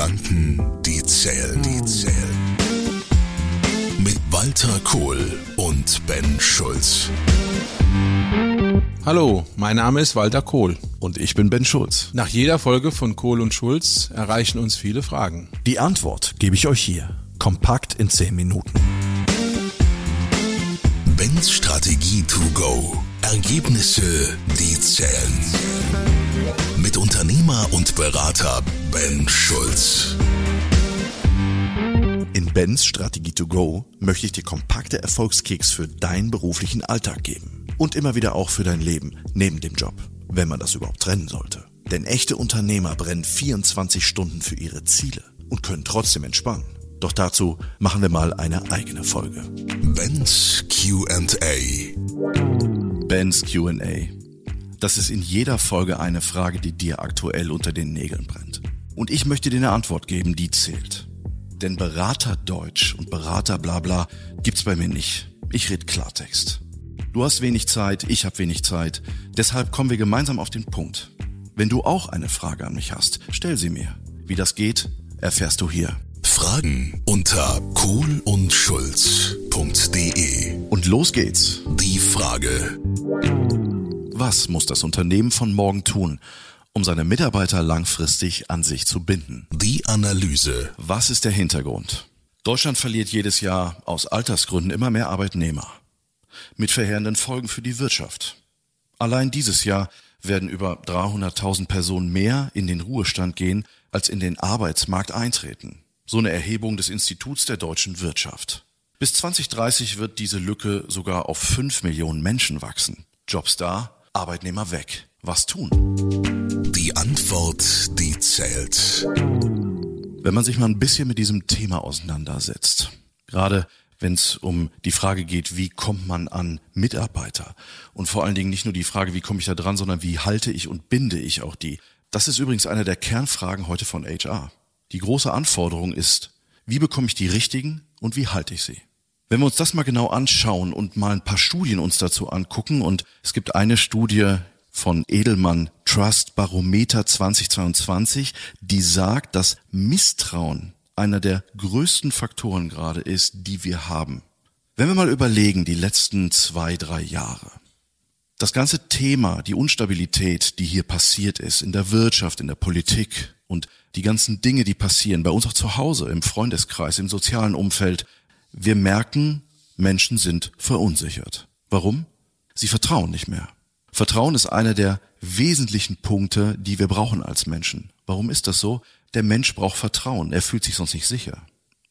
Gedanken, die zählen, die zählen. Mit Walter Kohl und Ben Schulz. Hallo, mein Name ist Walter Kohl. Und ich bin Ben Schulz. Nach jeder Folge von Kohl und Schulz erreichen uns viele Fragen. Die Antwort gebe ich euch hier. Kompakt in 10 Minuten. Bens Strategie to go. Ergebnisse, die zählen. Mit Unternehmer und Berater Ben Schulz. In Bens Strategie to go möchte ich dir kompakte Erfolgskicks für deinen beruflichen Alltag geben. Und immer wieder auch für dein Leben neben dem Job, wenn man das überhaupt trennen sollte. Denn echte Unternehmer brennen 24 Stunden für ihre Ziele und können trotzdem entspannen. Doch dazu machen wir mal eine eigene Folge. Bens QA. Bens QA. Das ist in jeder Folge eine Frage, die dir aktuell unter den Nägeln brennt. Und ich möchte dir eine Antwort geben, die zählt. Denn Berater Deutsch und Berater Blabla gibt's bei mir nicht. Ich red Klartext. Du hast wenig Zeit, ich habe wenig Zeit. Deshalb kommen wir gemeinsam auf den Punkt. Wenn du auch eine Frage an mich hast, stell sie mir. Wie das geht, erfährst du hier. Fragen unter kohlundschulz.de. Und los geht's. Die Frage. Was muss das Unternehmen von morgen tun, um seine Mitarbeiter langfristig an sich zu binden? Die Analyse. Was ist der Hintergrund? Deutschland verliert jedes Jahr aus Altersgründen immer mehr Arbeitnehmer. Mit verheerenden Folgen für die Wirtschaft. Allein dieses Jahr werden über 300.000 Personen mehr in den Ruhestand gehen, als in den Arbeitsmarkt eintreten. So eine Erhebung des Instituts der deutschen Wirtschaft. Bis 2030 wird diese Lücke sogar auf 5 Millionen Menschen wachsen. Jobs da, Arbeitnehmer weg. Was tun? Die Antwort, die zählt. Wenn man sich mal ein bisschen mit diesem Thema auseinandersetzt, gerade wenn es um die Frage geht, wie kommt man an Mitarbeiter und vor allen Dingen nicht nur die Frage, wie komme ich da dran, sondern wie halte ich und binde ich auch die. Das ist übrigens eine der Kernfragen heute von HR. Die große Anforderung ist, wie bekomme ich die richtigen und wie halte ich sie? Wenn wir uns das mal genau anschauen und mal ein paar Studien uns dazu angucken und es gibt eine Studie von Edelmann Trust Barometer 2022, die sagt, dass Misstrauen einer der größten Faktoren gerade ist, die wir haben. Wenn wir mal überlegen, die letzten zwei, drei Jahre, das ganze Thema, die Unstabilität, die hier passiert ist, in der Wirtschaft, in der Politik und die ganzen Dinge, die passieren, bei uns auch zu Hause, im Freundeskreis, im sozialen Umfeld, wir merken, Menschen sind verunsichert. Warum? Sie vertrauen nicht mehr. Vertrauen ist einer der wesentlichen Punkte, die wir brauchen als Menschen. Warum ist das so? Der Mensch braucht Vertrauen. Er fühlt sich sonst nicht sicher.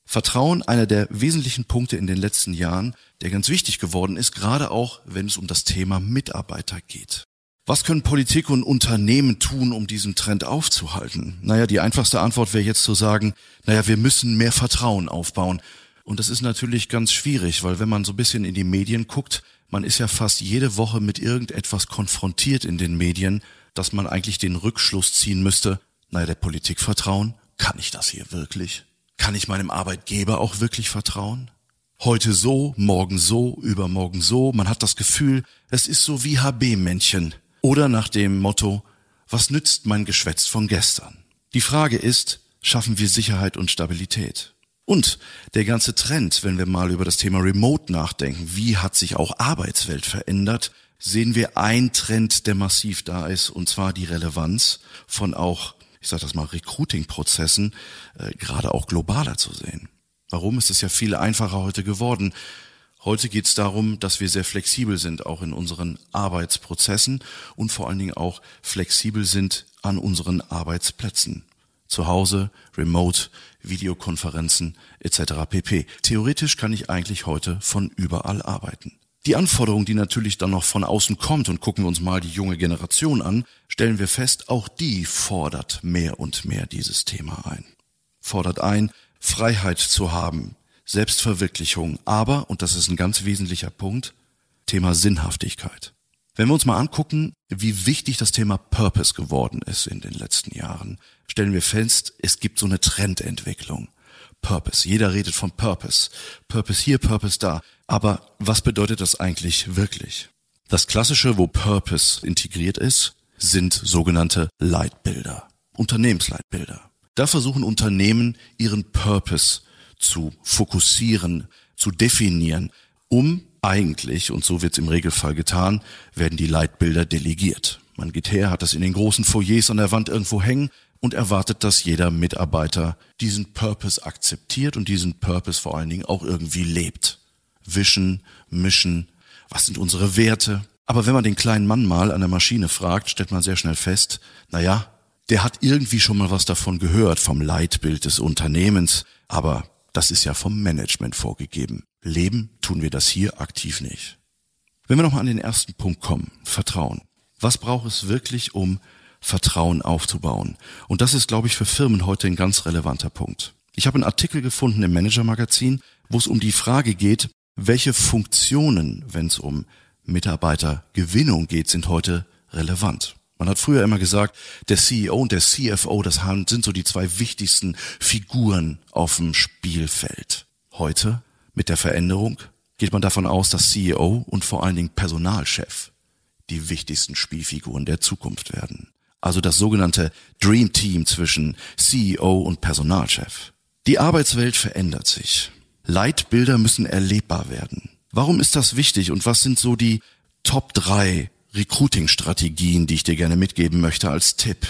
Vertrauen einer der wesentlichen Punkte in den letzten Jahren, der ganz wichtig geworden ist, gerade auch wenn es um das Thema Mitarbeiter geht. Was können Politik und Unternehmen tun, um diesen Trend aufzuhalten? Naja, die einfachste Antwort wäre jetzt zu sagen, naja, wir müssen mehr Vertrauen aufbauen. Und das ist natürlich ganz schwierig, weil wenn man so ein bisschen in die Medien guckt, man ist ja fast jede Woche mit irgendetwas konfrontiert in den Medien, dass man eigentlich den Rückschluss ziehen müsste, naja, der Politik vertrauen, kann ich das hier wirklich? Kann ich meinem Arbeitgeber auch wirklich vertrauen? Heute so, morgen so, übermorgen so, man hat das Gefühl, es ist so wie HB-Männchen. Oder nach dem Motto, was nützt mein Geschwätz von gestern? Die Frage ist, schaffen wir Sicherheit und Stabilität? Und der ganze Trend, wenn wir mal über das Thema Remote nachdenken, wie hat sich auch Arbeitswelt verändert, sehen wir ein Trend, der massiv da ist, und zwar die Relevanz von auch, ich sage das mal, Recruiting-Prozessen, äh, gerade auch globaler zu sehen. Warum ist es ja viel einfacher heute geworden? Heute geht es darum, dass wir sehr flexibel sind, auch in unseren Arbeitsprozessen und vor allen Dingen auch flexibel sind an unseren Arbeitsplätzen. Zu Hause, Remote, Videokonferenzen etc. pp. Theoretisch kann ich eigentlich heute von überall arbeiten. Die Anforderung, die natürlich dann noch von außen kommt, und gucken wir uns mal die junge Generation an, stellen wir fest, auch die fordert mehr und mehr dieses Thema ein. Fordert ein, Freiheit zu haben, Selbstverwirklichung, aber, und das ist ein ganz wesentlicher Punkt, Thema Sinnhaftigkeit. Wenn wir uns mal angucken, wie wichtig das Thema Purpose geworden ist in den letzten Jahren, stellen wir fest, es gibt so eine Trendentwicklung. Purpose. Jeder redet von Purpose. Purpose hier, Purpose da. Aber was bedeutet das eigentlich wirklich? Das Klassische, wo Purpose integriert ist, sind sogenannte Leitbilder. Unternehmensleitbilder. Da versuchen Unternehmen ihren Purpose zu fokussieren, zu definieren, um eigentlich, und so wird es im Regelfall getan, werden die Leitbilder delegiert. Man geht her, hat das in den großen Foyers an der Wand irgendwo hängen und erwartet, dass jeder Mitarbeiter diesen Purpose akzeptiert und diesen Purpose vor allen Dingen auch irgendwie lebt. Wischen, mischen, was sind unsere Werte? Aber wenn man den kleinen Mann mal an der Maschine fragt, stellt man sehr schnell fest, na ja, der hat irgendwie schon mal was davon gehört, vom Leitbild des Unternehmens, aber das ist ja vom Management vorgegeben. Leben tun wir das hier aktiv nicht. Wenn wir nochmal an den ersten Punkt kommen, Vertrauen. Was braucht es wirklich, um Vertrauen aufzubauen? Und das ist, glaube ich, für Firmen heute ein ganz relevanter Punkt. Ich habe einen Artikel gefunden im Manager-Magazin, wo es um die Frage geht, welche Funktionen, wenn es um Mitarbeitergewinnung geht, sind heute relevant. Man hat früher immer gesagt, der CEO und der CFO, das sind so die zwei wichtigsten Figuren auf dem Spielfeld. Heute, mit der Veränderung, geht man davon aus, dass CEO und vor allen Dingen Personalchef die wichtigsten Spielfiguren der Zukunft werden. Also das sogenannte Dream Team zwischen CEO und Personalchef. Die Arbeitswelt verändert sich. Leitbilder müssen erlebbar werden. Warum ist das wichtig und was sind so die Top drei Recruiting-Strategien, die ich dir gerne mitgeben möchte als Tipp?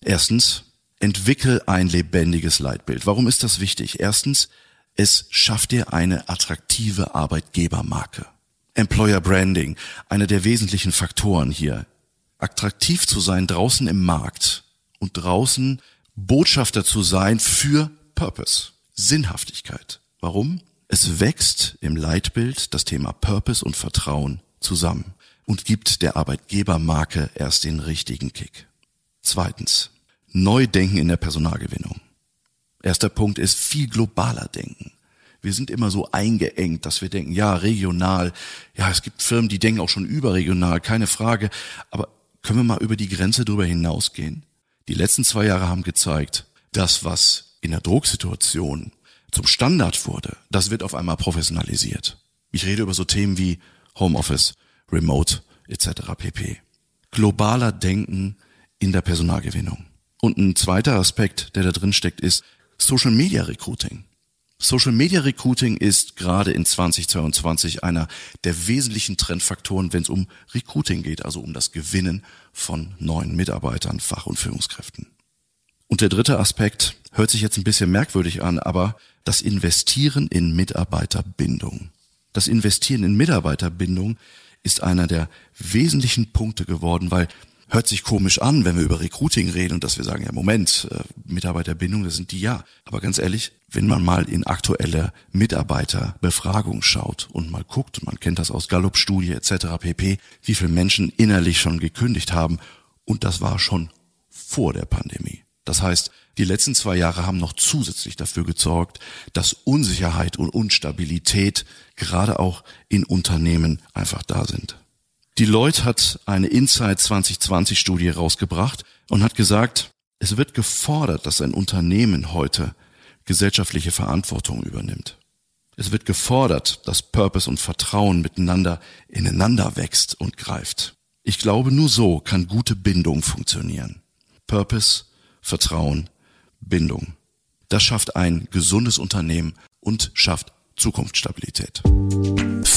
Erstens, entwickel ein lebendiges Leitbild. Warum ist das wichtig? Erstens, es schafft dir eine attraktive Arbeitgebermarke. Employer Branding, einer der wesentlichen Faktoren hier. Attraktiv zu sein draußen im Markt und draußen Botschafter zu sein für Purpose, Sinnhaftigkeit. Warum? Es wächst im Leitbild das Thema Purpose und Vertrauen zusammen und gibt der Arbeitgebermarke erst den richtigen Kick. Zweitens, Neudenken in der Personalgewinnung. Erster Punkt ist viel globaler denken wir sind immer so eingeengt, dass wir denken, ja, regional, ja, es gibt Firmen, die denken auch schon überregional, keine Frage. Aber können wir mal über die Grenze drüber hinausgehen? Die letzten zwei Jahre haben gezeigt, das, was in der Drucksituation zum Standard wurde, das wird auf einmal professionalisiert. Ich rede über so Themen wie Homeoffice, Remote etc. pp. Globaler Denken in der Personalgewinnung. Und ein zweiter Aspekt, der da drin steckt, ist Social Media Recruiting. Social Media Recruiting ist gerade in 2022 einer der wesentlichen Trendfaktoren, wenn es um Recruiting geht, also um das Gewinnen von neuen Mitarbeitern, Fach- und Führungskräften. Und der dritte Aspekt hört sich jetzt ein bisschen merkwürdig an, aber das Investieren in Mitarbeiterbindung. Das Investieren in Mitarbeiterbindung ist einer der wesentlichen Punkte geworden, weil hört sich komisch an, wenn wir über Recruiting reden und dass wir sagen, ja Moment, äh, Mitarbeiterbindung, das sind die ja. Aber ganz ehrlich, wenn man mal in aktuelle Mitarbeiterbefragung schaut und mal guckt, man kennt das aus Gallup-Studie etc. pp, wie viele Menschen innerlich schon gekündigt haben und das war schon vor der Pandemie. Das heißt, die letzten zwei Jahre haben noch zusätzlich dafür gesorgt, dass Unsicherheit und Unstabilität gerade auch in Unternehmen einfach da sind. Deloitte hat eine Insight 2020 Studie rausgebracht und hat gesagt, es wird gefordert, dass ein Unternehmen heute gesellschaftliche Verantwortung übernimmt. Es wird gefordert, dass Purpose und Vertrauen miteinander ineinander wächst und greift. Ich glaube, nur so kann gute Bindung funktionieren. Purpose, Vertrauen, Bindung. Das schafft ein gesundes Unternehmen und schafft Zukunftsstabilität.